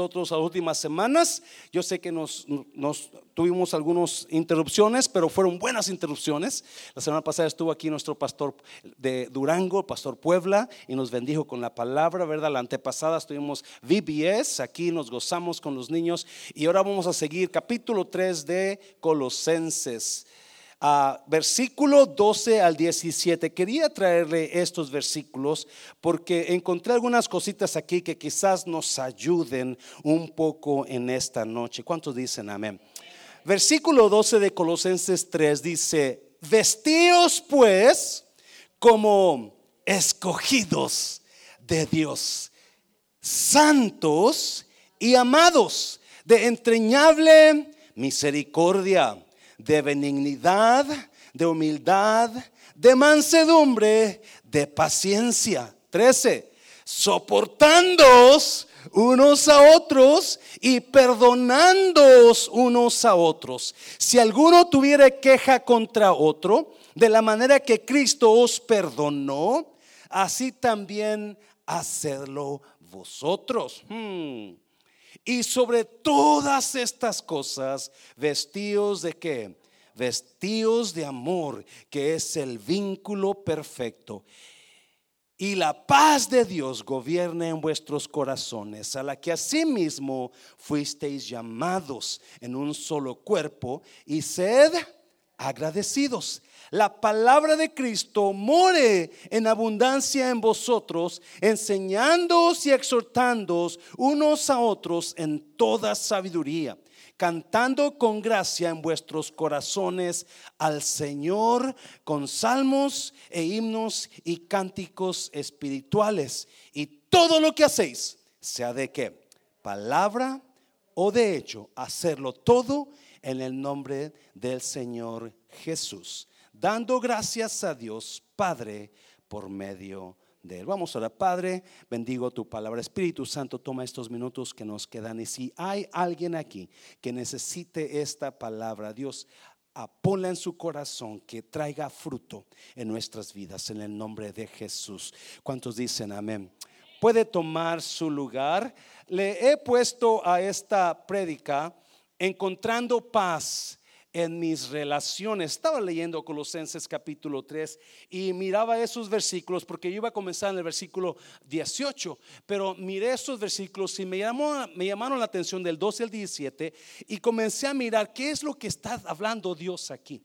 nosotros las últimas semanas. Yo sé que nos, nos, tuvimos algunas interrupciones, pero fueron buenas interrupciones. La semana pasada estuvo aquí nuestro pastor de Durango, pastor Puebla, y nos bendijo con la palabra, ¿verdad? La antepasada estuvimos VBS, aquí nos gozamos con los niños y ahora vamos a seguir capítulo 3 de Colosenses versículo 12 al 17. Quería traerle estos versículos porque encontré algunas cositas aquí que quizás nos ayuden un poco en esta noche. ¿Cuántos dicen amén? Versículo 12 de Colosenses 3 dice, vestíos pues como escogidos de Dios, santos y amados, de entrañable misericordia de benignidad, de humildad, de mansedumbre, de paciencia. 13. Soportándoos unos a otros y perdonándoos unos a otros. Si alguno tuviera queja contra otro, de la manera que Cristo os perdonó, así también hacedlo vosotros. Hmm. Y sobre todas estas cosas, vestidos de qué? Vestidos de amor, que es el vínculo perfecto. Y la paz de Dios gobierne en vuestros corazones, a la que asimismo fuisteis llamados en un solo cuerpo, y sed agradecidos la palabra de Cristo more en abundancia en vosotros, enseñándoos y exhortándoos unos a otros en toda sabiduría, cantando con gracia en vuestros corazones al Señor con salmos e himnos y cánticos espirituales. Y todo lo que hacéis, sea de qué, palabra o de hecho, hacerlo todo en el nombre del Señor Jesús dando gracias a Dios Padre por medio de él. Vamos a Padre, bendigo tu palabra. Espíritu Santo, toma estos minutos que nos quedan y si hay alguien aquí que necesite esta palabra, Dios, ponla en su corazón que traiga fruto en nuestras vidas en el nombre de Jesús. ¿Cuántos dicen amén? Puede tomar su lugar. Le he puesto a esta prédica encontrando paz en mis relaciones. Estaba leyendo Colosenses capítulo 3 y miraba esos versículos porque yo iba a comenzar en el versículo 18, pero miré esos versículos y me, llamó, me llamaron la atención del 12 al 17 y comencé a mirar qué es lo que está hablando Dios aquí.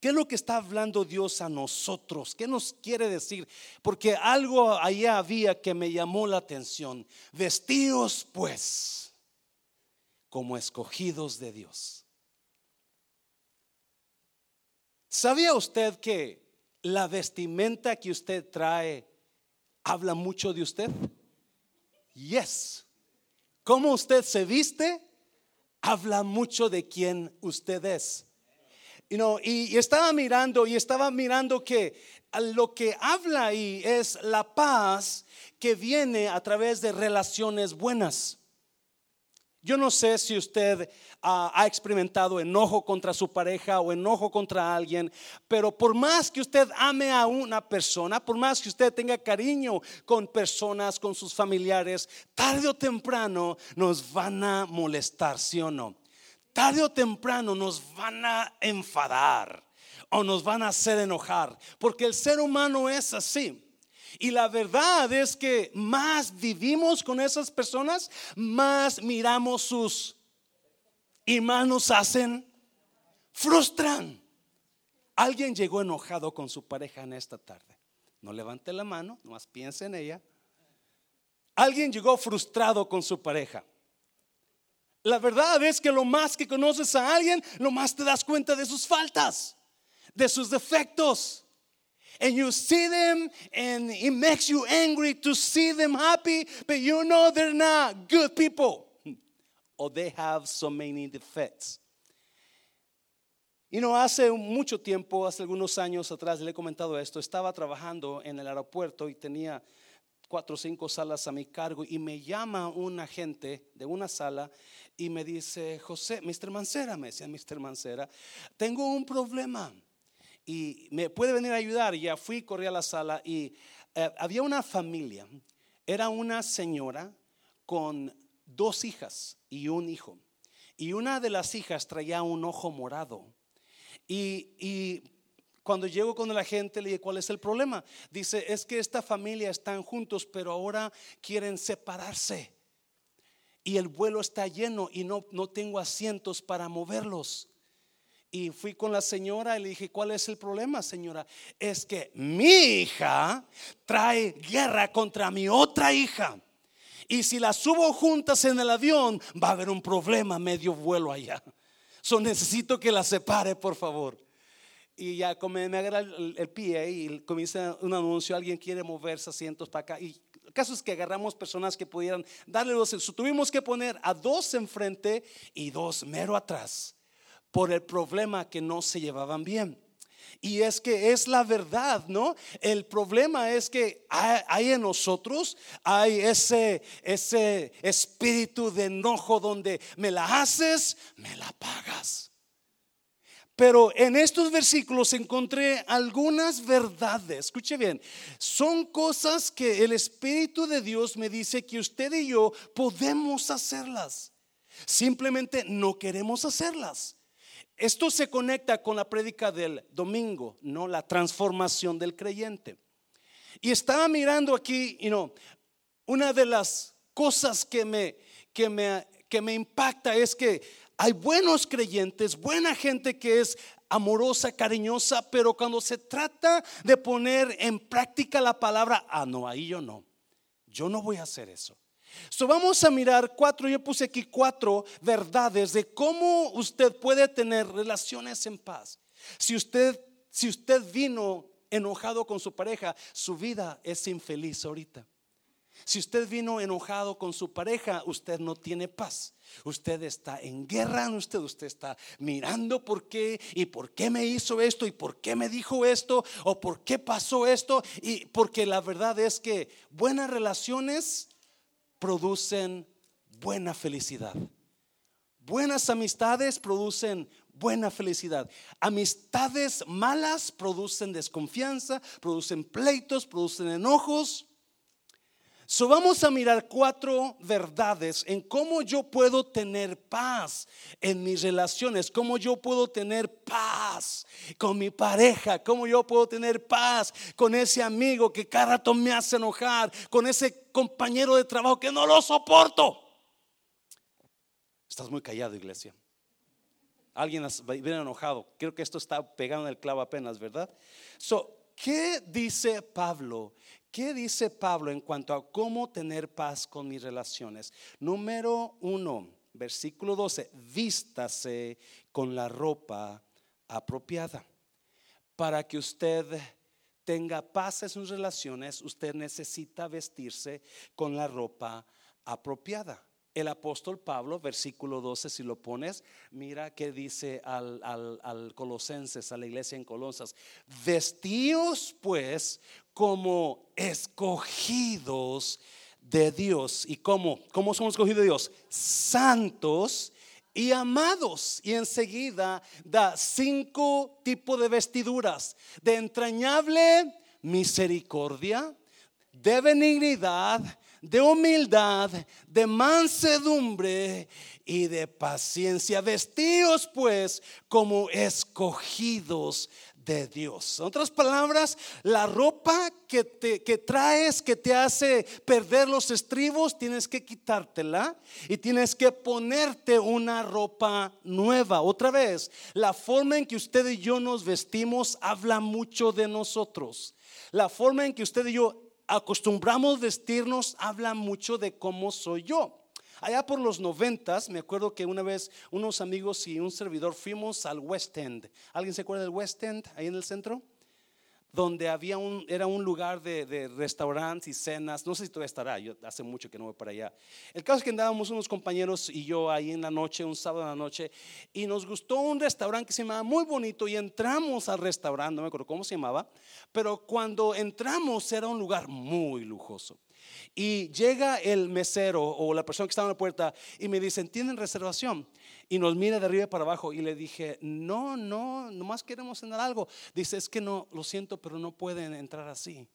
¿Qué es lo que está hablando Dios a nosotros? ¿Qué nos quiere decir? Porque algo allá había que me llamó la atención. Vestidos pues como escogidos de Dios ¿Sabía usted que la vestimenta que usted trae habla mucho de usted? Yes. Cómo usted se viste habla mucho de quién usted es. y, estaba mirando y estaba mirando que lo que habla ahí es la paz que viene a través de relaciones buenas. Yo no sé si usted ah, ha experimentado enojo contra su pareja o enojo contra alguien, pero por más que usted ame a una persona, por más que usted tenga cariño con personas, con sus familiares, tarde o temprano nos van a molestar, ¿sí o no? Tarde o temprano nos van a enfadar o nos van a hacer enojar, porque el ser humano es así. Y la verdad es que más vivimos con esas personas, más miramos sus y más nos hacen, frustran. Alguien llegó enojado con su pareja en esta tarde. No levante la mano, nomás piense en ella. Alguien llegó frustrado con su pareja. La verdad es que lo más que conoces a alguien, lo más te das cuenta de sus faltas, de sus defectos and you see them and it makes you angry to see them happy, but you know they're not good people or they have so many defects. Y no hace mucho tiempo, hace algunos años atrás, le he comentado esto, estaba trabajando en el aeropuerto y tenía cuatro o cinco salas a mi cargo y me llama un agente de una sala y me dice, José, Mr. Mancera, me decía Mr. Mancera, tengo un problema y me puede venir a ayudar. ya fui, corrí a la sala y eh, había una familia. Era una señora con dos hijas y un hijo. Y una de las hijas traía un ojo morado. Y, cuando llego con la gente le dije, ¿cuál es el problema? Dice, es que esta familia están juntos, pero ahora quieren separarse. Y el vuelo está lleno y no, no tengo asientos para moverlos. Y fui con la señora y le dije, ¿cuál es el problema, señora? Es que mi hija trae guerra contra mi otra hija. Y si las subo juntas en el avión, va a haber un problema medio vuelo allá. So necesito que las separe, por favor. Y ya me, me agarra el, pie y comienza un anuncio, alguien quiere moverse asientos para acá. Y el caso es que agarramos personas que pudieran darle los... Tuvimos que poner a dos enfrente y dos mero atrás por el problema que no se llevaban bien. Y es que es la verdad, ¿no? El problema es que hay, en nosotros, hay ese, ese espíritu de enojo donde me la haces, me la pagas. Pero en estos versículos encontré algunas verdades. Escuche bien, son cosas que el Espíritu de Dios me dice que usted y yo podemos hacerlas. Simplemente no queremos hacerlas. Esto se conecta con la prédica del domingo, ¿no? La transformación del creyente. Y estaba mirando aquí, y no, una de las cosas que me, que me, que me impacta es que hay buenos creyentes, buena gente que es amorosa, cariñosa, pero cuando se trata de poner en práctica la palabra, ah, no, ahí yo no. Yo no voy a hacer eso. So vamos a mirar cuatro, yo puse aquí cuatro verdades de cómo usted puede tener relaciones en paz. Si usted, si usted vino enojado con su pareja, su vida es infeliz ahorita. Si usted vino enojado con su pareja, usted no tiene paz. Usted está en guerra, usted, usted está mirando por qué y por qué me hizo esto y por qué me dijo esto o por qué pasó esto. Y porque la verdad es que buenas relaciones producen buena felicidad. Buenas amistades producen buena felicidad. Amistades malas producen desconfianza, producen pleitos, producen enojos. So vamos a mirar cuatro verdades en cómo yo puedo tener paz en mis relaciones, cómo yo puedo tener paz con mi pareja, cómo yo puedo tener paz con ese amigo que cada rato me hace enojar, con ese compañero de trabajo que no lo soporto. Estás muy callado, iglesia. Alguien viene enojado. Creo que esto está pegado en el clavo apenas, ¿verdad? So, ¿qué dice Pablo? ¿Qué dice Pablo en cuanto a cómo tener paz con mis relaciones? Número uno, versículo 12, vístase con la ropa apropiada. Para que usted tenga paz en sus relaciones, usted necesita vestirse con la ropa apropiada. El apóstol Pablo, versículo 12, si lo pones, mira que dice al, al, Colosenses, a la iglesia en Colosas, vestíos pues como escogidos de Dios. ¿Y cómo? ¿Cómo somos escogidos de Dios? Santos y amados. Y enseguida da cinco tipos de vestiduras. De entrañable misericordia, de benignidad, de humildad, de mansedumbre y de paciencia. Vestidos pues como escogidos de Dios. En otras palabras, la ropa que, te, que traes que te hace perder los estribos, tienes que quitártela y tienes que ponerte una ropa nueva. Otra vez, la forma en que usted y yo nos vestimos habla mucho de nosotros. La forma en que usted y yo acostumbramos vestirnos habla mucho de cómo soy yo. Allá por los noventas, me acuerdo que una vez unos amigos y un servidor fuimos al West End. ¿Alguien se acuerda del West End, ahí en el centro? Donde había un, era un lugar de, restaurantes y cenas, no sé si todavía estará, yo hace mucho que no voy para allá. El caso es que andábamos unos compañeros y yo ahí en la noche, un sábado en la noche, y nos gustó un restaurante que se llamaba muy bonito y entramos al restaurante, no me acuerdo cómo se llamaba, pero cuando entramos era un lugar muy lujoso. Y llega el mesero o la persona que estaba en la puerta y me dicen, ¿tienen reservación? Y nos mira de arriba para abajo y le dije, no, no, nomás queremos cenar algo. Dice, es que no, lo siento, pero no pueden entrar así.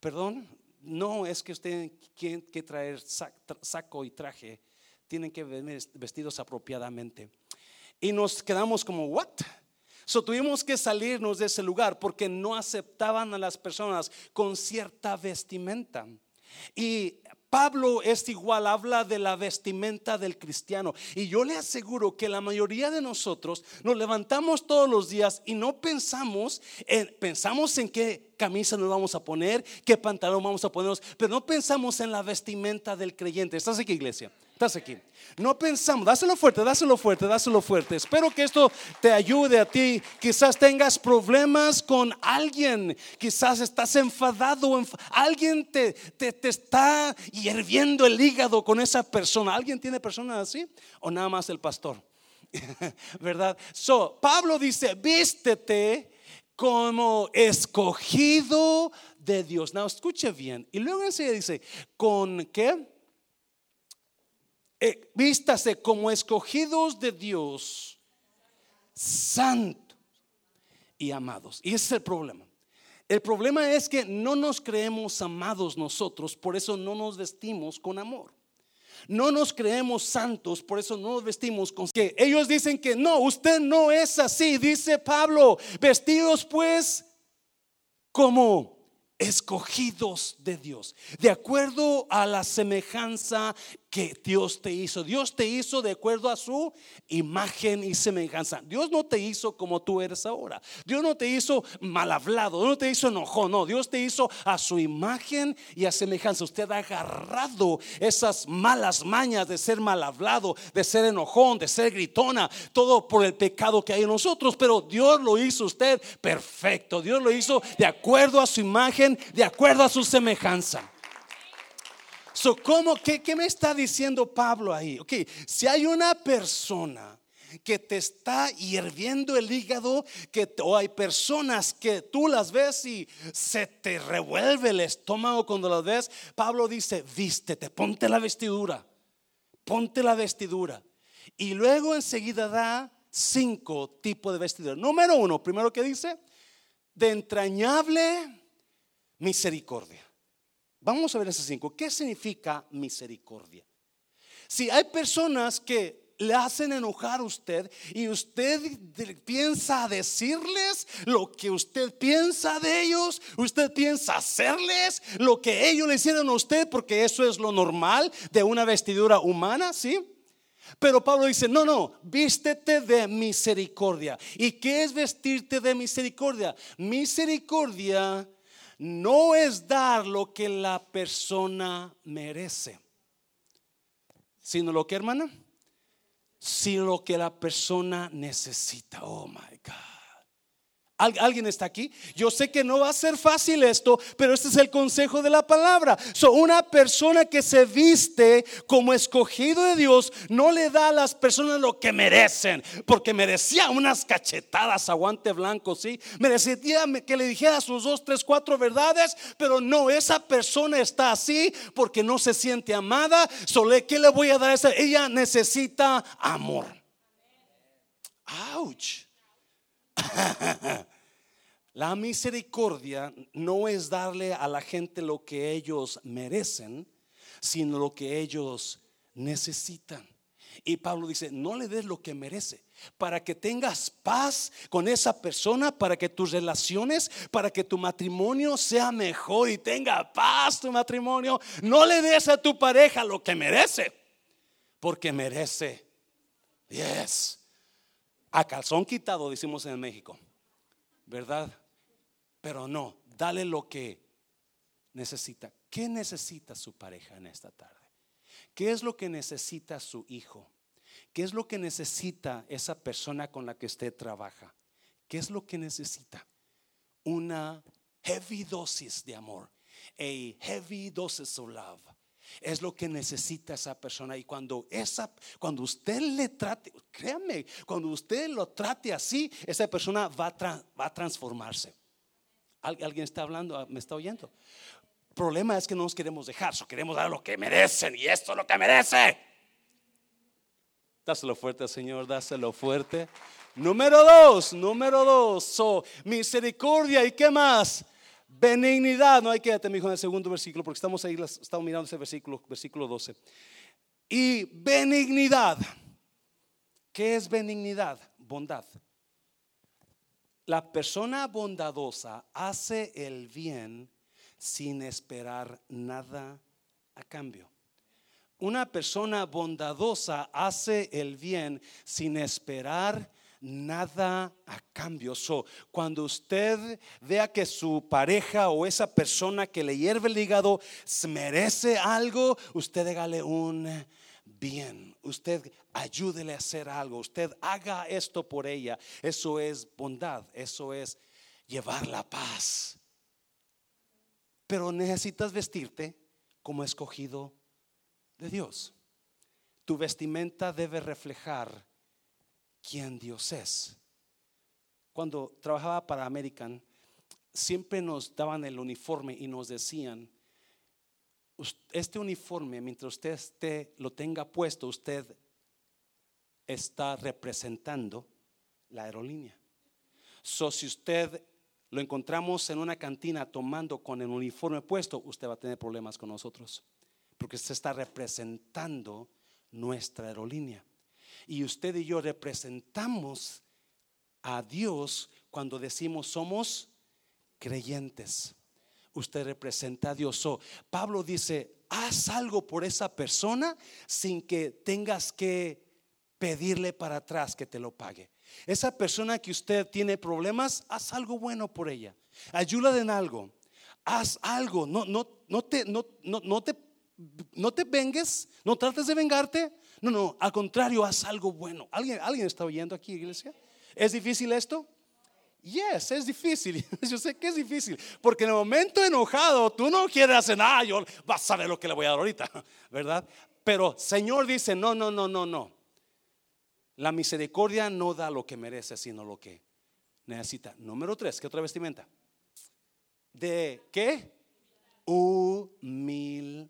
Perdón, no es que usted tiene que traer saco y traje, tienen que venir vestidos apropiadamente. Y nos quedamos como, ¿what? So tuvimos que salirnos de ese lugar porque no aceptaban a las personas con cierta vestimenta. Y Pablo es igual, habla de la vestimenta del cristiano. Y yo le aseguro que la mayoría de nosotros nos levantamos todos los días y no pensamos en, pensamos en qué camisa nos vamos a poner, qué pantalón vamos a ponernos, pero no pensamos en la vestimenta del creyente. ¿Estás aquí, iglesia? Estás aquí. No pensamos, dáselo fuerte, dáselo fuerte, dáselo fuerte. Espero que esto te ayude a ti. Quizás tengas problemas con alguien, quizás estás enfadado, alguien te, te, te está hirviendo el hígado con esa persona. ¿Alguien tiene personas así? ¿O nada más el pastor? ¿Verdad? So, Pablo dice, vístete como escogido de Dios. No, escuche bien. Y luego enseguida dice, ¿con qué? Eh, vístase como escogidos de Dios, santos y amados. Y ese es el problema. El problema es que no nos creemos amados nosotros, por eso no nos vestimos con amor. No nos creemos santos, por eso no nos vestimos con que ellos dicen que no, usted no es así, dice Pablo, vestidos pues como escogidos de Dios, de acuerdo a la semejanza que Dios te hizo. Dios te hizo de acuerdo a su imagen y semejanza. Dios no te hizo como tú eres ahora. Dios no te hizo mal hablado, Dios no te hizo enojón, no. Dios te hizo a su imagen y a semejanza. Usted ha agarrado esas malas mañas de ser mal hablado, de ser enojón, de ser gritona, todo por el pecado que hay en nosotros. Pero Dios lo hizo usted perfecto. Dios lo hizo de acuerdo a su imagen, de acuerdo a su semejanza. So, ¿cómo, qué, qué, me está diciendo Pablo ahí? Ok, si hay una persona que te está hirviendo el hígado, que, o hay personas que tú las ves y se te revuelve el estómago cuando las ves, Pablo dice, vístete, ponte la vestidura, ponte la vestidura. Y luego enseguida da cinco tipos de vestidura. Número uno, primero que dice, de entrañable misericordia. Vamos a ver esos cinco. ¿Qué significa misericordia? Si hay personas que le hacen enojar a usted y usted piensa decirles lo que usted piensa de ellos, usted piensa hacerles lo que ellos le hicieron a usted porque eso es lo normal de una vestidura humana, ¿sí? Pero Pablo dice, no, no, vístete de misericordia. ¿Y qué es vestirte de misericordia? Misericordia no es dar lo que la persona merece, sino lo que, hermana, sino lo que la persona necesita. Oh my God. ¿Alguien está aquí? Yo sé que no va a ser fácil esto, pero este es el consejo de la palabra. So, una persona que se viste como escogido de Dios no le da a las personas lo que merecen, porque merecía unas cachetadas a guante blanco, ¿sí? Merecía que le dijera sus dos, tres, cuatro verdades, pero no, esa persona está así porque no se siente amada. Solo, ¿qué le voy a dar a esa? Ella necesita amor. Ouch. La misericordia no es darle a la gente lo que ellos merecen, sino lo que ellos necesitan. Y Pablo dice, no le des lo que merece, para que tengas paz con esa persona, para que tus relaciones, para que tu matrimonio sea mejor y tenga paz tu matrimonio. No le des a tu pareja lo que merece, porque merece. Yes. A calzón quitado, decimos en México. ¿Verdad? Pero no, dale lo que necesita. ¿Qué necesita su pareja en esta tarde? ¿Qué es lo que necesita su hijo? ¿Qué es lo que necesita esa persona con la que usted trabaja? ¿Qué es lo que necesita? Una heavy dosis de amor. A heavy dose of love. Es lo que necesita esa persona. Y cuando esa, cuando usted le trate, créame, cuando usted lo trate así, esa persona va a, va a transformarse. ¿Alguien está hablando? Ah, ¿Me está oyendo? El problema es que no nos queremos dejar, so queremos dar lo que merecen y esto es lo que merece. Dáselo fuerte, Señor, dáselo fuerte. Número dos, número dos, misericordia y qué más? Benignidad, no hay que mi hijo en el segundo versículo, porque estamos ahí, estamos mirando ese versículo, versículo 12. Y benignidad. ¿Qué es benignidad? Bondad. La persona bondadosa hace el bien sin esperar nada a cambio. Una persona bondadosa hace el bien sin esperar nada a cambio. cuando usted vea que su pareja o esa persona que le hierve el hígado merece algo, usted hágale un bien. Usted ayúdele a hacer algo. Usted haga esto por ella. Eso es bondad. Eso es llevar la paz. Pero necesitas vestirte como escogido de Dios. Tu vestimenta debe reflejar quién Dios es. Cuando trabajaba para American, siempre nos daban el uniforme y nos decían, este uniforme, mientras usted lo tenga puesto, usted está representando la aerolínea. So, si usted lo encontramos en una cantina tomando con el uniforme puesto, usted va a tener problemas con nosotros, porque se está representando nuestra aerolínea. Y usted y yo representamos a Dios cuando decimos somos creyentes. Usted representa a Dios. Pablo dice, haz algo por esa persona sin que tengas que pedirle para atrás que te lo pague. Esa persona que usted tiene problemas, haz algo bueno por ella. Ayúdale en algo. Haz algo. No, no, no, te, no, no, no te no te vengues, no trates de vengarte. No, no, al contrario, haz algo bueno. ¿Alguien, ¿alguien está oyendo aquí, iglesia? ¿Es difícil esto? Yes, es difícil. Yo sé que es difícil. Porque en el momento enojado, tú no quieres hacer nada. Yo vas a ver lo que le voy a dar ahorita, ¿verdad? Pero Señor dice: No, no, no, no, no. La misericordia no da lo que merece, sino lo que necesita. Número tres, ¿qué otra vestimenta? ¿De qué? Humildad.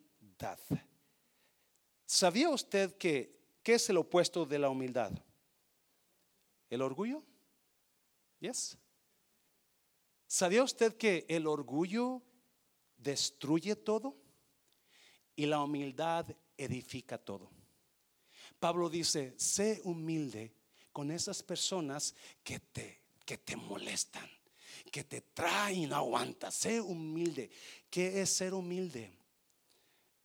¿Sabía usted que qué es el opuesto de la humildad? ¿El orgullo? Yes. ¿Sabía usted que el orgullo destruye todo y la humildad edifica todo? Pablo dice, sé humilde con esas personas que te, que te molestan, que te traen, no aguanta. Sé humilde. ¿Qué es ser humilde?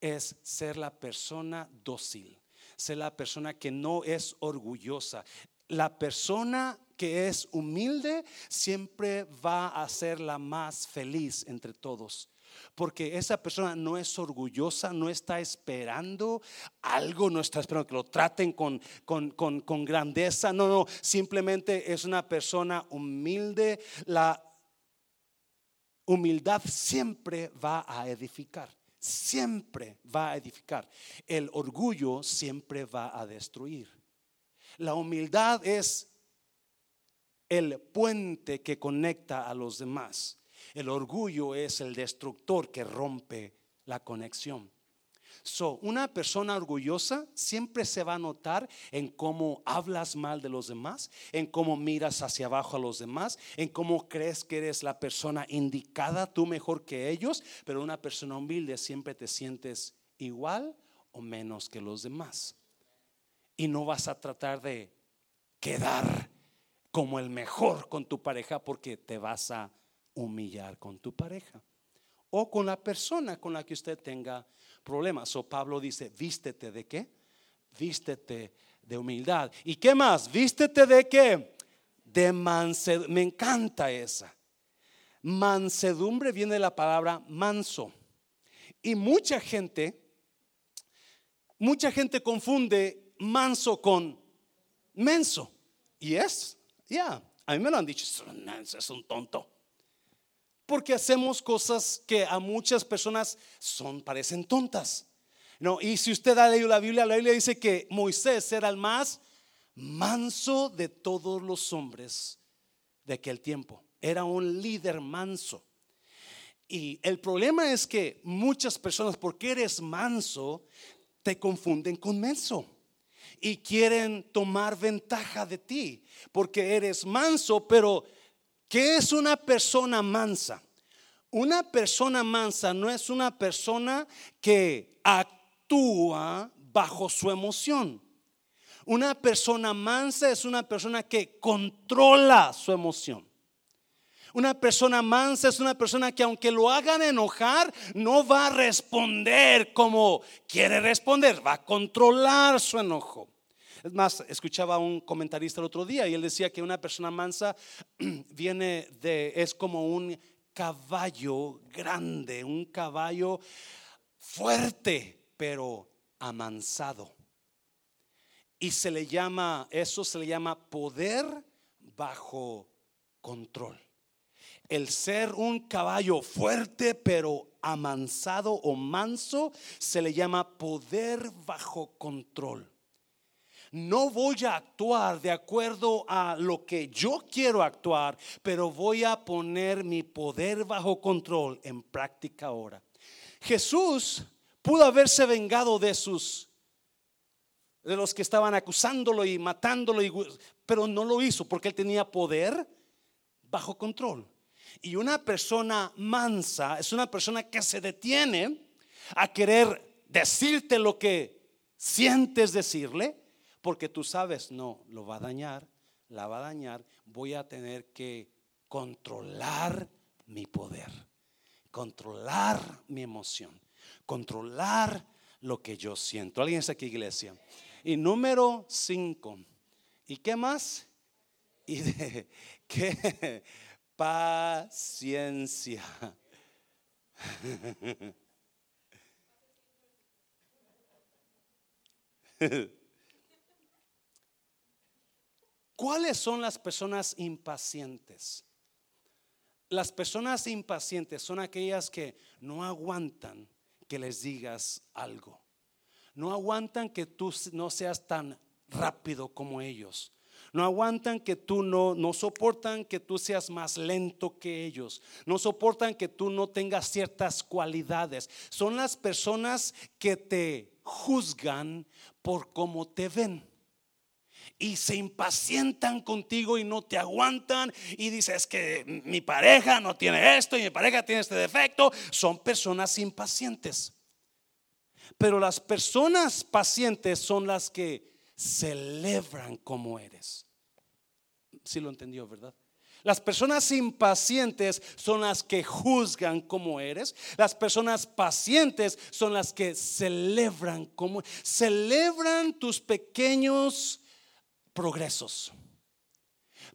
Es ser la persona dócil, ser la persona que no es orgullosa. La persona que es humilde siempre va a ser la más feliz entre todos. Porque esa persona no es orgullosa, no está esperando algo, no está esperando que lo traten con, con, con grandeza. No, no, simplemente es una persona humilde. La humildad siempre va a edificar siempre va a edificar. El orgullo siempre va a destruir. La humildad es el puente que conecta a los demás. El orgullo es el destructor que rompe la conexión. So, una persona orgullosa siempre se va a notar en cómo hablas mal de los demás, en cómo miras hacia abajo a los demás, en cómo crees que eres la persona indicada, tú mejor que ellos, pero una persona humilde siempre te sientes igual o menos que los demás. Y no vas a tratar de quedar como el mejor con tu pareja porque te vas a humillar con tu pareja o con la persona con la que usted tenga problemas. O Pablo dice, vístete de qué? Vístete de humildad. ¿Y qué más? Vístete de qué? De mansedumbre. Me encanta esa. Mansedumbre viene de la palabra manso. Y mucha gente, mucha gente confunde manso con menso. Y es, ya, a mí me lo han dicho, es un tonto porque hacemos cosas que a muchas personas son parecen tontas. No, y si usted ha leído la Biblia, la Biblia dice que Moisés era el más manso de todos los hombres de aquel tiempo. Era un líder manso. Y el problema es que muchas personas, porque eres manso, te confunden con menso y quieren tomar ventaja de ti, porque eres manso, pero ¿Qué es una persona mansa? Una persona mansa no es una persona que actúa bajo su emoción. Una persona mansa es una persona que controla su emoción. Una persona mansa es una persona que aunque lo hagan enojar, no va a responder como quiere responder, va a controlar su enojo. Es más, escuchaba a un comentarista el otro día y él decía que una persona mansa viene de, es como un caballo grande, un caballo fuerte, pero amansado. Y se le llama, eso se le llama poder bajo control. El ser un caballo fuerte pero amansado o manso se le llama poder bajo control. No voy a actuar de acuerdo a lo que yo quiero actuar, pero voy a poner mi poder bajo control en práctica ahora. Jesús pudo haberse vengado de sus de los que estaban acusándolo y matándolo, pero no lo hizo porque él tenía poder bajo control. Y una persona mansa es una persona que se detiene a querer decirte lo que sientes decirle, porque tú sabes, no, lo va a dañar, la va a dañar, voy a tener que controlar mi poder, controlar mi emoción, controlar lo que yo siento. ¿Alguien está aquí, iglesia? Y número cinco. ¿Y qué más? Y de qué paciencia. ¿Cuáles son las personas impacientes? Las personas impacientes son aquellas que no aguantan que les digas algo. No aguantan que tú no seas tan rápido como ellos. No aguantan que tú no, no soportan que tú seas más lento que ellos. No soportan que tú no tengas ciertas cualidades. Son las personas que te juzgan por cómo te ven y se impacientan contigo y no te aguantan y dices que mi pareja no tiene esto y mi pareja tiene este defecto. Son personas impacientes. Pero las personas pacientes son las que celebran como eres. Si lo entendió, ¿verdad? Las personas impacientes son las que juzgan como eres. Las personas pacientes son las que celebran como celebran tus pequeños progresos.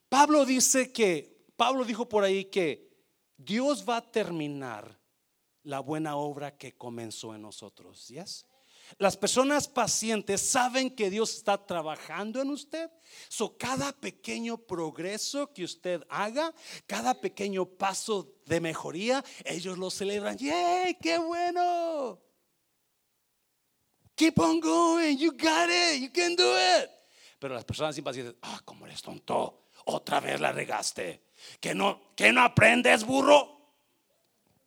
Pablo dice que, Pablo dijo por ahí que Dios va a terminar la buena obra que comenzó en nosotros. ¿Yes? Las personas pacientes saben que Dios está trabajando en usted. So, cada pequeño progreso que usted haga, cada pequeño paso de mejoría, ellos lo celebran. ¡Yay! ¡Qué bueno! Keep on going. You got it. You can do it. Pero las personas impacientes, ah, como eres tonto, otra vez la regaste. Que no, que no aprendes, burro.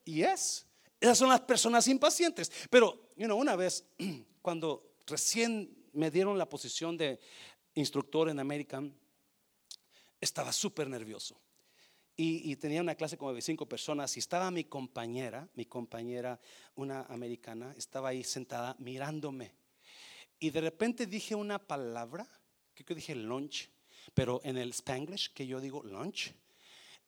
Y es, esas son las personas impacientes. Pero, you know, una vez, cuando recién me dieron la posición de instructor en American, estaba súper nervioso. Y, y, tenía una clase como de cinco personas y estaba mi compañera, mi compañera, una americana, estaba ahí sentada mirándome. Y de repente dije una palabra que yo dije lunch, pero en el spanglish que yo digo lunch,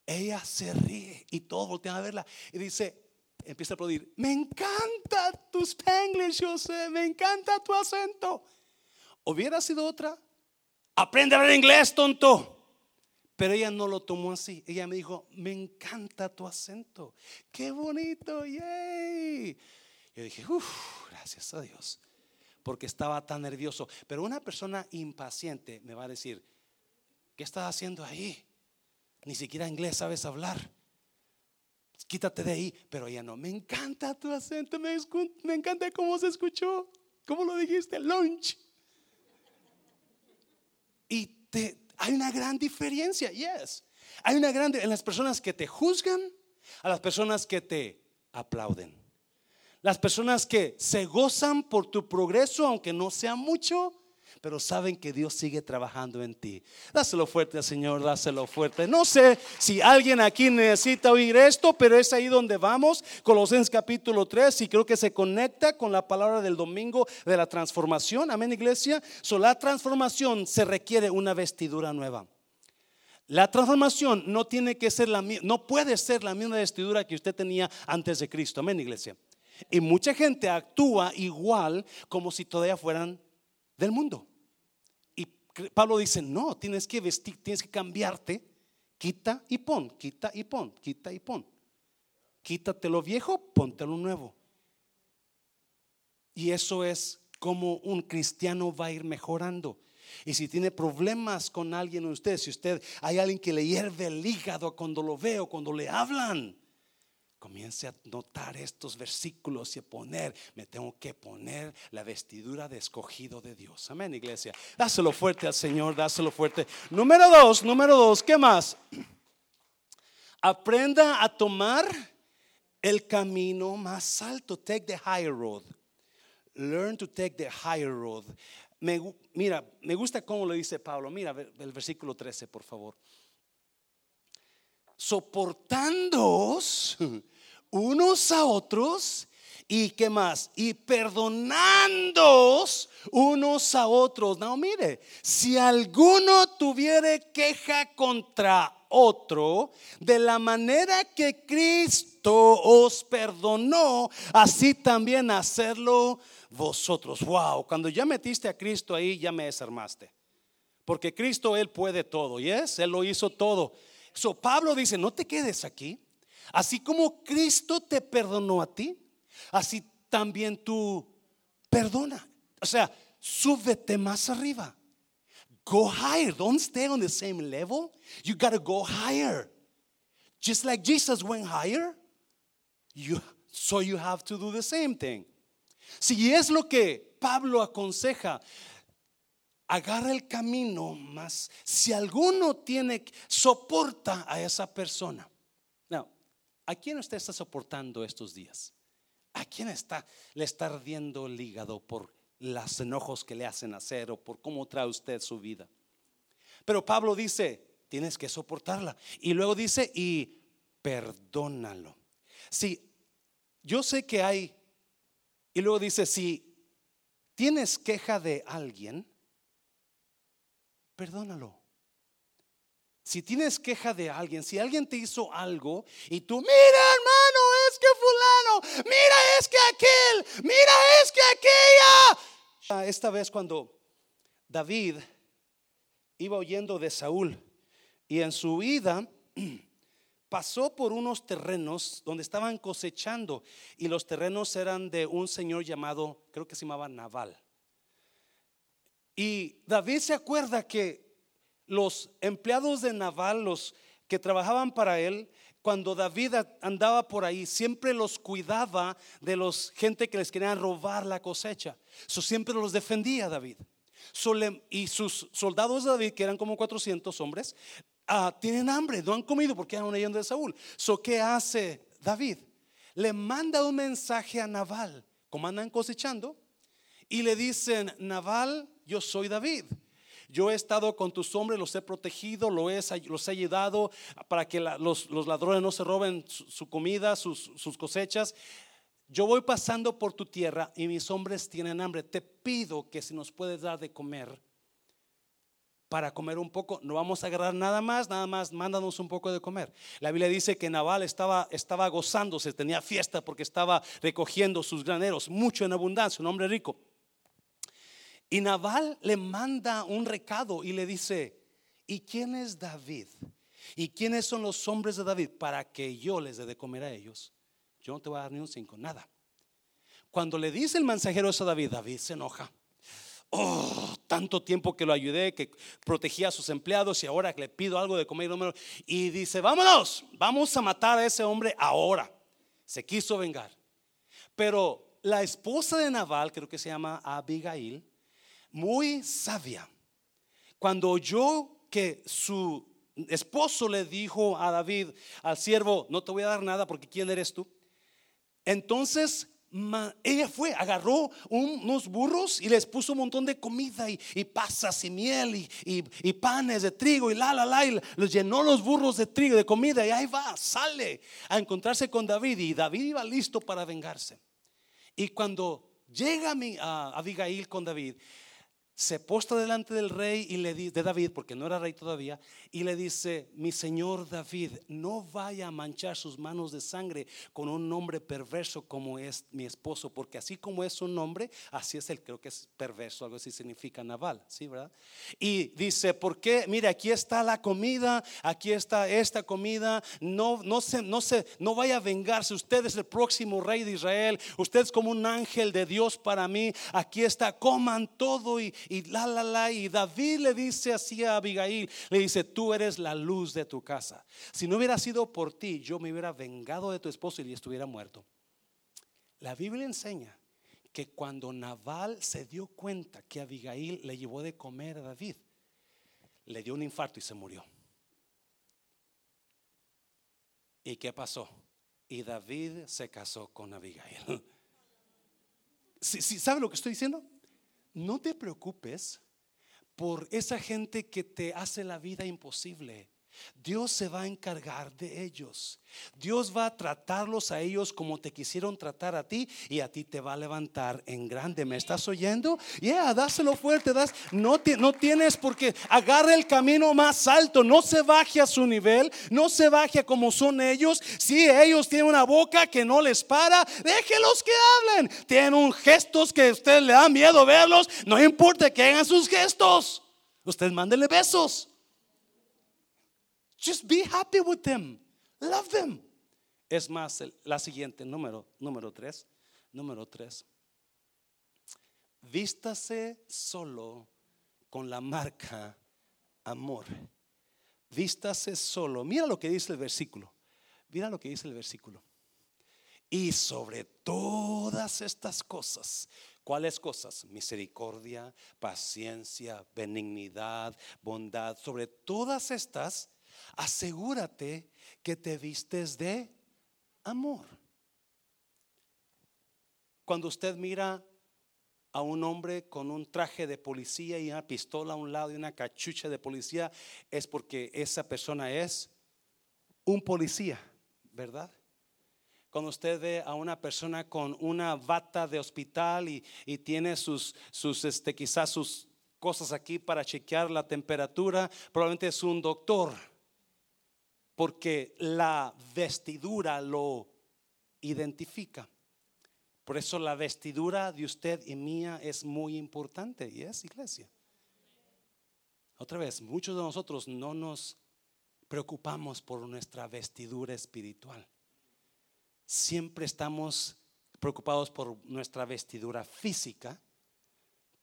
ella se ríe y todos voltean a verla y dice, empieza a aplaudir, me encanta tu spanglish, José, me encanta tu acento. Hubiera sido otra, aprende a hablar inglés, tonto. Pero ella no lo tomó así. Ella me dijo, me encanta tu acento. Qué bonito, yay. Yo dije, uff, gracias a Dios porque estaba tan nervioso. Pero una persona impaciente me va a decir, ¿qué estás haciendo ahí? Ni siquiera inglés sabes hablar. Quítate de ahí. Pero ella no, me encanta tu acento, me, encanta cómo se escuchó, cómo lo dijiste, lunch. Y te, hay una gran diferencia, yes. Hay una gran en las personas que te juzgan, a las personas que te aplauden. Las personas que se gozan por tu progreso, aunque no sea mucho, pero saben que Dios sigue trabajando en ti. Dáselo fuerte al Señor, dáselo fuerte. No sé si alguien aquí necesita oír esto, pero es ahí donde vamos. Colosenses capítulo 3 y creo que se conecta con la palabra del domingo de la transformación. Amén, iglesia. So, la transformación se requiere una vestidura nueva. La transformación no tiene que ser la no puede ser la misma vestidura que usted tenía antes de Cristo. Amén, iglesia. Y mucha gente actúa igual como si todavía fueran del mundo. Y Pablo dice, no, tienes que vestir, tienes que cambiarte, quita y pon, quita y pon, quita y pon. Quítate lo viejo, ponte lo nuevo. Y eso es como un cristiano va a ir mejorando. Y si tiene problemas con alguien usted, si usted hay alguien que le hierve el hígado cuando lo veo, cuando le hablan, comience a notar estos versículos y a poner, me tengo que poner la vestidura de escogido de Dios. Amén, iglesia. Dáselo fuerte al Señor, dáselo fuerte. Número dos, número dos, ¿qué más? Aprenda a tomar el camino más alto. Take the higher road. Learn to take the higher road. mira, me gusta cómo lo dice Pablo. Mira el versículo 13, por favor soportándoos unos a otros y qué más, y perdonándoos unos a otros. No, mire, si alguno tuviere queja contra otro, de la manera que Cristo os perdonó, así también hacerlo vosotros. Wow, cuando ya metiste a Cristo ahí, ya me desarmaste. Porque Cristo, Él puede todo, ¿y es? Él lo hizo todo. So, Pablo dice, no te quedes aquí. Así como Cristo te perdonó a ti, así también tú perdona. O sea, súbete más arriba. Go higher. Don't stay on the same level. You got to go higher. Just like Jesus went higher, you, so you have to do the same thing. Si es lo que Pablo aconseja, agarra el camino más. Si alguno tiene, soporta a esa persona. Now, ¿a quién usted está soportando estos días? ¿A quién está, le está ardiendo el hígado por los enojos que le hacen hacer o por cómo trae usted su vida? Pero Pablo dice, tienes que soportarla. Y luego dice, y perdónalo. Si yo sé que hay, y luego dice, si tienes queja de alguien, perdónalo. Si tienes queja de alguien, si alguien te hizo algo y tú, mira hermano, es que fulano, mira es que aquel, mira es que aquella. Esta vez cuando David iba huyendo de Saúl y en su vida pasó por unos terrenos donde estaban cosechando y los terrenos eran de un señor llamado, creo que se llamaba Naval. Y David se acuerda que los empleados de Naval, los que trabajaban para él, cuando David andaba por ahí, siempre los cuidaba de los gente que les querían robar la cosecha. So, siempre los defendía David. y sus soldados de David, que eran como 400 hombres, ah, tienen hambre, no han comido porque eran huyendo de Saúl. So, ¿qué hace David? Le manda un mensaje a Naval, como andan cosechando, y le dicen, Naval, yo soy David. Yo he estado con tus hombres, los he protegido, los he, ayudado para que los, ladrones no se roben su, comida, sus, cosechas. Yo voy pasando por tu tierra y mis hombres tienen hambre. Te pido que si nos puedes dar de comer para comer un poco, no vamos a agarrar nada más, nada más, mándanos un poco de comer. La Biblia dice que Naval estaba, estaba gozándose, tenía fiesta porque estaba recogiendo sus graneros, mucho en abundancia, un hombre rico. Y Naval le manda un recado y le dice, ¿y quién es David? ¿Y quiénes son los hombres de David para que yo les dé de comer a ellos? Yo no te voy a dar ni un cinco, nada. Cuando le dice el mensajero eso a David, David se enoja. Oh, tanto tiempo que lo ayudé, que protegía a sus empleados y ahora le pido algo de comer. Y dice, vámonos, vamos a matar a ese hombre ahora. Se quiso vengar. Pero la esposa de Naval, creo que se llama Abigail, muy sabia. Cuando oyó que su esposo le dijo a David, al siervo, no te voy a dar nada porque ¿quién eres tú? Entonces ella fue, agarró unos burros y les puso un montón de comida y, pasas y miel y, panes de trigo y la, la, la, y los llenó los burros de trigo, de comida y ahí va, sale a encontrarse con David y David iba listo para vengarse. Y cuando llega a Abigail con David, se posta delante del rey y le de David, porque no era rey todavía, y le dice, mi señor David, no vaya a manchar sus manos de sangre con un hombre perverso como es mi esposo, porque así como es un hombre, así es él, creo que es perverso, algo así significa naval, ¿sí, verdad? Y dice, ¿por qué? Mire, aquí está la comida, aquí está esta comida, no, no, se, no, se, no vaya a vengarse, usted es el próximo rey de Israel, usted es como un ángel de Dios para mí, aquí está, coman todo y y la, la, la. Y David le dice así a Abigail, le dice, tú eres la luz de tu casa. Si no hubiera sido por ti, yo me hubiera vengado de tu esposo y estuviera muerto. La Biblia enseña que cuando Naval se dio cuenta que Abigail le llevó de comer a David, le dio un infarto y se murió. ¿Y qué pasó? Y David se casó con Abigail. ¿Sí, sabe lo que estoy diciendo? no te preocupes por esa gente que te hace la vida imposible. Dios se va a encargar de ellos. Dios va a tratarlos a ellos como te quisieron tratar a ti y a ti te va a levantar en grande. ¿Me estás oyendo? Yeah, dáselo fuerte. Das, no, no tienes porque agarra el camino más alto. No se baje a su nivel. No se baje como son ellos. Si ellos tienen una boca que no les para, déjelos que hablen. Tienen un gestos que a usted le da miedo verlos. No importa que hagan sus gestos. Usted mándele besos. Just be happy with them. Love them. Es más, la siguiente, número, número tres. Número tres. Vístase solo con la marca amor. Vístase solo. Mira lo que dice el versículo. Mira lo que dice el versículo. Y sobre todas estas cosas, ¿cuáles cosas? Misericordia, paciencia, benignidad, bondad. Sobre todas estas, asegúrate que te vistes de amor. Cuando usted mira a un hombre con un traje de policía y una pistola a un lado y una cachucha de policía, es porque esa persona es un policía, ¿verdad? Cuando usted ve a una persona con una bata de hospital y, tiene sus, sus este, quizás sus cosas aquí para chequear la temperatura, probablemente es un doctor porque la vestidura lo identifica. Por eso la vestidura de usted y mía es muy importante y es iglesia. Otra vez, muchos de nosotros no nos preocupamos por nuestra vestidura espiritual. Siempre estamos preocupados por nuestra vestidura física,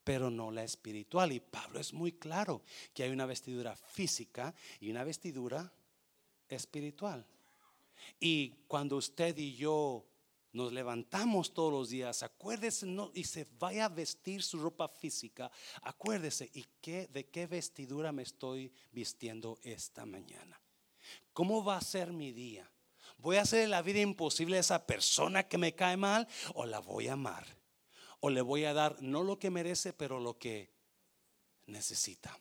pero no la espiritual. Y Pablo es muy claro que hay una vestidura física y una vestidura espiritual. Y cuando usted y yo nos levantamos todos los días, acuérdese no, y se vaya a vestir su ropa física, acuérdese, ¿y qué, de qué vestidura me estoy vistiendo esta mañana? ¿Cómo va a ser mi día? ¿Voy a hacer la vida imposible a esa persona que me cae mal o la voy a amar? ¿O le voy a dar no lo que merece, pero lo que necesita?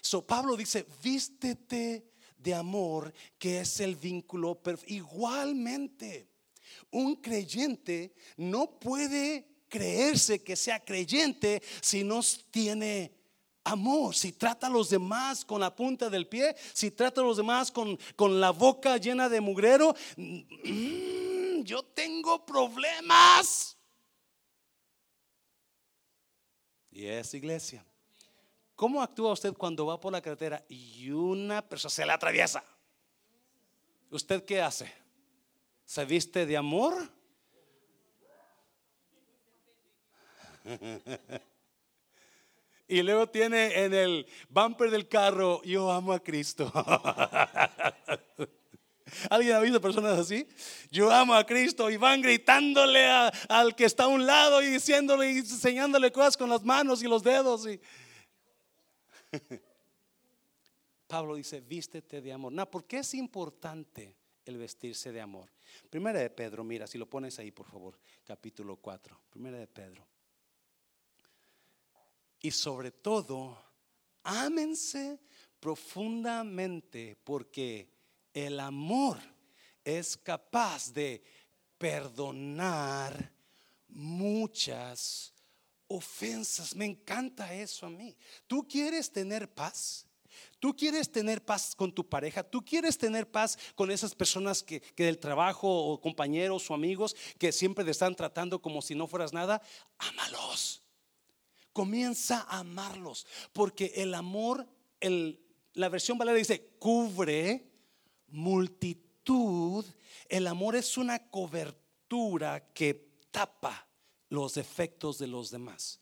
So Pablo dice, vístete de amor que es el vínculo Igualmente, un creyente no puede creerse que sea creyente si no tiene amor, si trata a los demás con la punta del pie, si trata a los demás con, con la boca llena de mugrero, mm, yo tengo problemas. Y es iglesia. ¿Cómo actúa usted cuando va por la carretera y una persona se le atraviesa? ¿Usted qué hace? ¿Se viste de amor? y luego tiene en el bumper del carro, yo amo a Cristo. ¿Alguien ha visto personas así? Yo amo a Cristo y van gritándole al que está a un lado y diciéndole y enseñándole cosas con las manos y los dedos. Y, Pablo dice, vístete de amor. ¿por qué es importante el vestirse de amor. Primera de Pedro, mira, si lo pones ahí, por favor, capítulo 4. Primera de Pedro. Y sobre todo, ámense profundamente porque el amor es capaz de perdonar muchas ofensas. Me encanta eso a mí. ¿Tú quieres tener paz? Tú quieres tener paz con tu pareja, tú quieres tener paz con esas personas que, del trabajo o compañeros o amigos que siempre te están tratando como si no fueras nada, ámalos. Comienza a amarlos, porque el amor, el, la versión Valera dice, cubre multitud. El amor es una cobertura que tapa los defectos de los demás.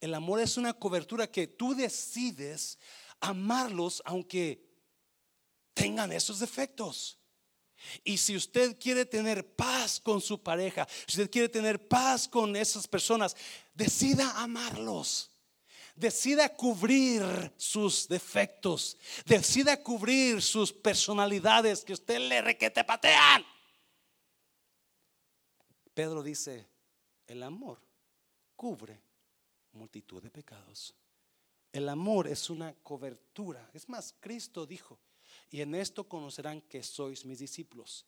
El amor es una cobertura que tú decides amarlos aunque tengan esos defectos. Y si usted quiere tener paz con su pareja, si usted quiere tener paz con esas personas, decida amarlos. Decida cubrir sus defectos. Decida cubrir sus personalidades que usted le requete patean. Pedro dice, el amor cubre multitud de pecados. El amor es una cobertura. Es más, Cristo dijo, y en esto conocerán que sois mis discípulos,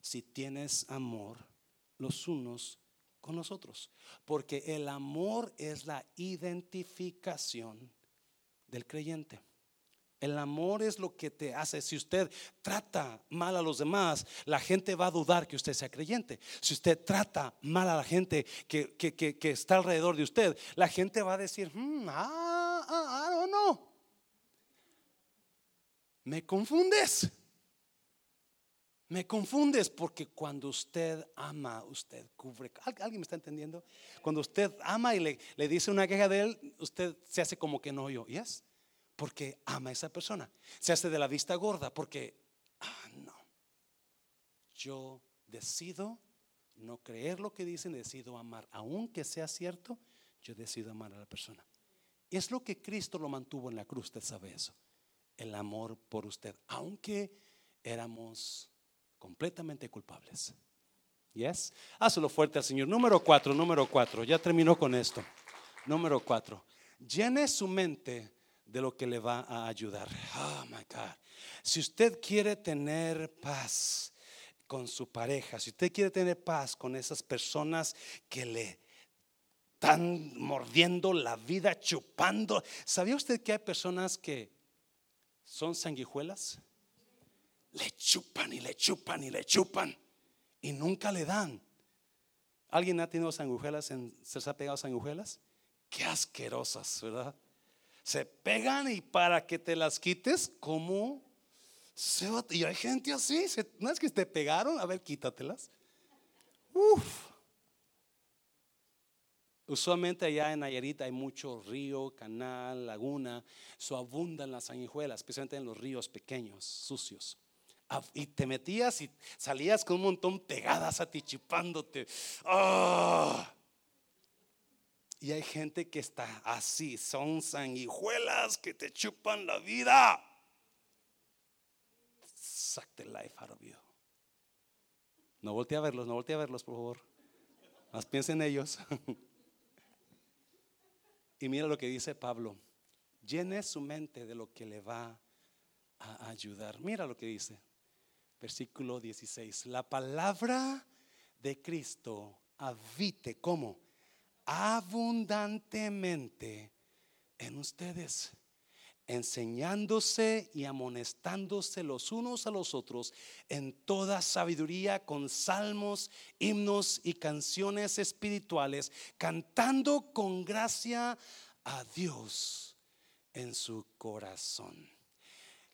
si tienes amor los unos con los otros. Porque el amor es la identificación del creyente. El amor es lo que te hace. Si usted trata mal a los demás, la gente va a dudar que usted sea creyente. Si usted trata mal a la gente que, está alrededor de usted, la gente va a decir, hmm, ah, ah, no. Me confundes. Me confundes porque cuando usted ama, usted cubre. ¿Alguien me está entendiendo? Cuando usted ama y le, le dice una queja de él, usted se hace como que no yo. ¿Yes? Porque ama a esa persona. Se hace de la vista gorda porque, ah, no. Yo decido no creer lo que dicen, decido amar. Aunque sea cierto, yo decido amar a la persona. Es lo que Cristo lo mantuvo en la cruz, usted sabe eso. El amor por usted, aunque éramos completamente culpables. Yes? Hazlo fuerte al Señor. Número cuatro, número cuatro. Ya terminó con esto. Número cuatro. Llene su mente de lo que le va a ayudar. Oh my God. Si usted quiere tener paz con su pareja, si usted quiere tener paz con esas personas que le están mordiendo la vida, chupando. ¿Sabía usted que hay personas que son sanguijuelas? Le chupan y le chupan y le chupan y nunca le dan. ¿Alguien ha tenido sanguijuelas en se ha pegado sanguijuelas? Qué asquerosas, ¿verdad? Se pegan y para que te las quites, ¿cómo? Y hay gente así, no es que te pegaron, a ver, quítatelas. Uf. Usualmente allá en Nayarit hay mucho río, canal, laguna, eso abundan las sanguijuelas, especialmente en los ríos pequeños, sucios. Y te metías y salías con un montón pegadas a ti, chipándote. ¡Ah! Y hay gente que está así, son sanguijuelas que te chupan la vida. Suck the life out of you. No voltee a verlos, no voltee a verlos, por favor. Más piensen en ellos. Y mira lo que dice Pablo. Llene su mente de lo que le va a ayudar. Mira lo que dice. Versículo 16. La palabra de Cristo habite como abundantemente en ustedes enseñándose y amonestándose los unos a los otros en toda sabiduría con salmos, himnos y canciones espirituales, cantando con gracia a Dios en su corazón.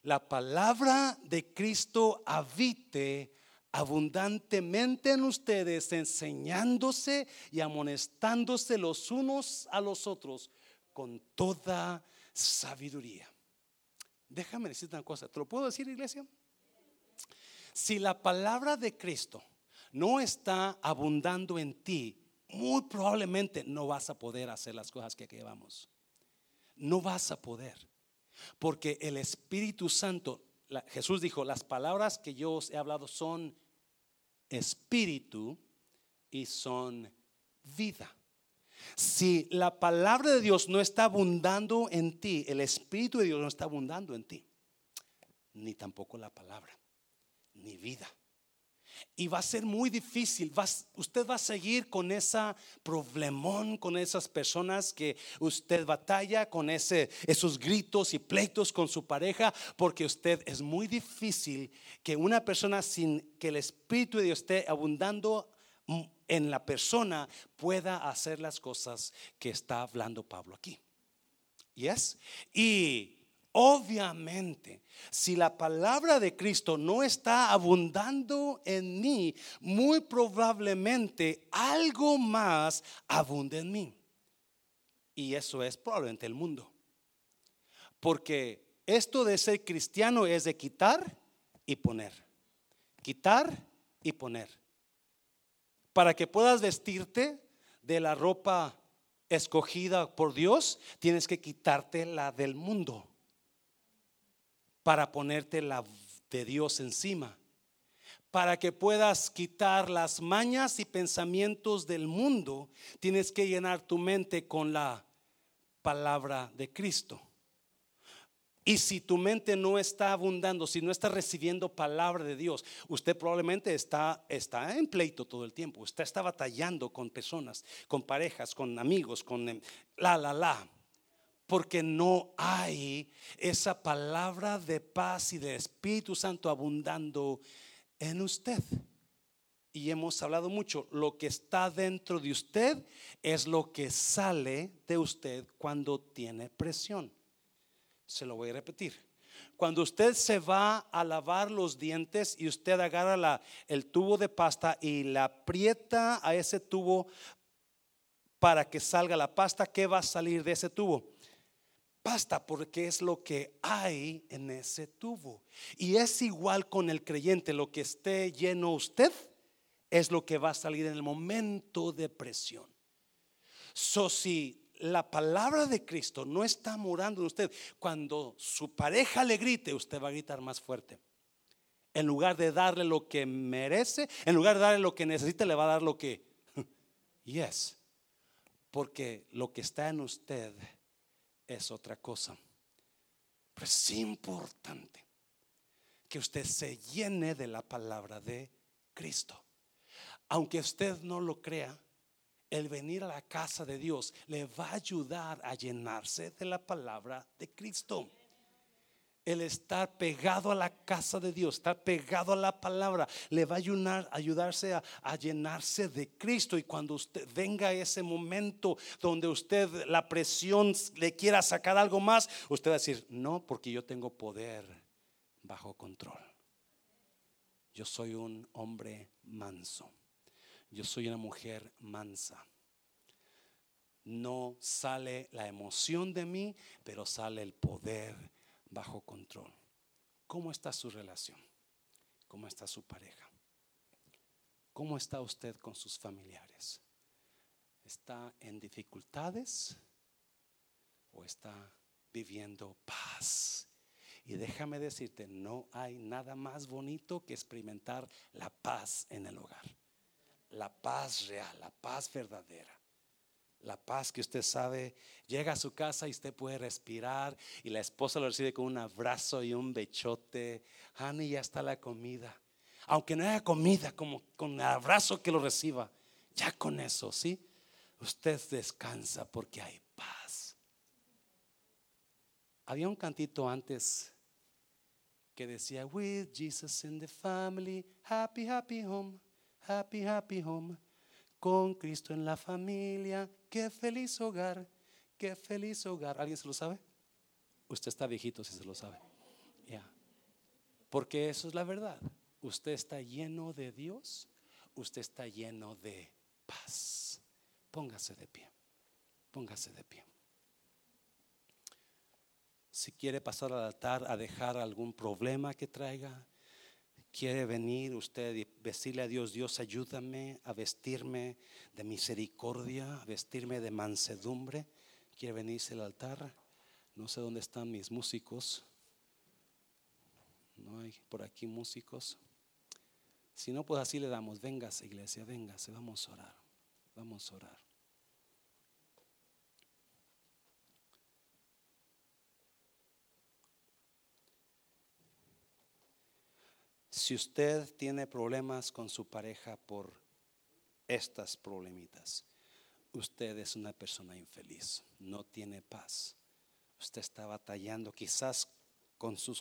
La palabra de Cristo habite abundantemente en ustedes, enseñándose y amonestándose los unos a los otros con toda sabiduría. Déjame decirte una cosa, ¿te lo puedo decir, iglesia? Si la palabra de Cristo no está abundando en ti, muy probablemente no vas a poder hacer las cosas que llevamos. No vas a poder. Porque el Espíritu Santo Jesús dijo, las palabras que yo os he hablado son espíritu y son vida. Si la palabra de Dios no está abundando en ti, el Espíritu de Dios no está abundando en ti, ni tampoco la palabra, ni vida. Y va a ser muy difícil. usted va a seguir con ese problemón, con esas personas que usted batalla, con esos gritos y pleitos con su pareja, porque usted es muy difícil que una persona sin que el Espíritu de Dios esté abundando en la persona pueda hacer las cosas que está hablando Pablo aquí. ¿Yes? Y Obviamente, si la palabra de Cristo no está abundando en mí, muy probablemente algo más abunde en mí. Y eso es probablemente el mundo. Porque esto de ser cristiano es de quitar y poner. Quitar y poner. Para que puedas vestirte de la ropa escogida por Dios, tienes que quitarte la del mundo para ponerte la de Dios encima, para que puedas quitar las mañas y pensamientos del mundo, tienes que llenar tu mente con la palabra de Cristo. Y si tu mente no está abundando, si no está recibiendo palabra de Dios, usted probablemente está, está en pleito todo el tiempo. Usted está batallando con personas, con parejas, con amigos, con la, la, la porque no hay esa palabra de paz y de Espíritu Santo abundando en usted. Y hemos hablado mucho, lo que está dentro de usted es lo que sale de usted cuando tiene presión. Se lo voy a repetir. Cuando usted se va a lavar los dientes y usted agarra el tubo de pasta y la aprieta a ese tubo para que salga la pasta, ¿qué va a salir de ese tubo? Basta porque es lo que hay en ese tubo. Y es igual con el creyente, lo que esté lleno usted es lo que va a salir en el momento de presión. So si la palabra de Cristo no está morando en usted, cuando su pareja le grite, usted va a gritar más fuerte. En lugar de darle lo que merece, en lugar de darle lo que necesita, le va a dar lo que yes. Porque lo que está en usted es otra cosa. Pero es importante que usted se llene de la palabra de Cristo. Aunque usted no lo crea, el venir a la casa de Dios le va a ayudar a llenarse de la palabra de Cristo el estar pegado a la casa de Dios, estar pegado a la palabra, le va a ayudar, ayudarse a, llenarse de Cristo. Y cuando usted venga ese momento donde usted la presión le quiera sacar algo más, usted va a decir, no, porque yo tengo poder bajo control. Yo soy un hombre manso. Yo soy una mujer mansa. No sale la emoción de mí, pero sale el poder bajo control. ¿Cómo está su relación? ¿Cómo está su pareja? ¿Cómo está usted con sus familiares? ¿Está en dificultades o está viviendo paz? Y déjame decirte, no hay nada más bonito que experimentar la paz en el hogar. La paz real, la paz verdadera. La paz que usted sabe, llega a su casa y usted puede respirar y la esposa lo recibe con un abrazo y un bechote. Honey, ya está la comida. Aunque no haya comida, como con el abrazo que lo reciba, ya con eso, ¿sí? Usted descansa porque hay paz. Había un cantito antes que decía, With Jesus in the family, happy, happy home, happy, happy home con Cristo en la familia. Qué feliz hogar, qué feliz hogar. ¿Alguien se lo sabe? Usted está viejito si se lo sabe. Ya. Porque eso es la verdad. Usted está lleno de Dios, usted está lleno de paz. Póngase de pie. Póngase de pie. Si quiere pasar al altar a dejar algún problema que traiga, quiere venir usted y decirle a Dios, Dios ayúdame a vestirme de misericordia, a vestirme de mansedumbre, quiere venirse al altar. No sé dónde están mis músicos. No hay por aquí músicos. Si no, pues así le damos. Véngase, iglesia, véngase. Vamos a orar. Vamos a orar. Si usted tiene problemas con su pareja por estas problemitas, usted es una persona infeliz, no tiene paz. Usted está batallando quizás con sus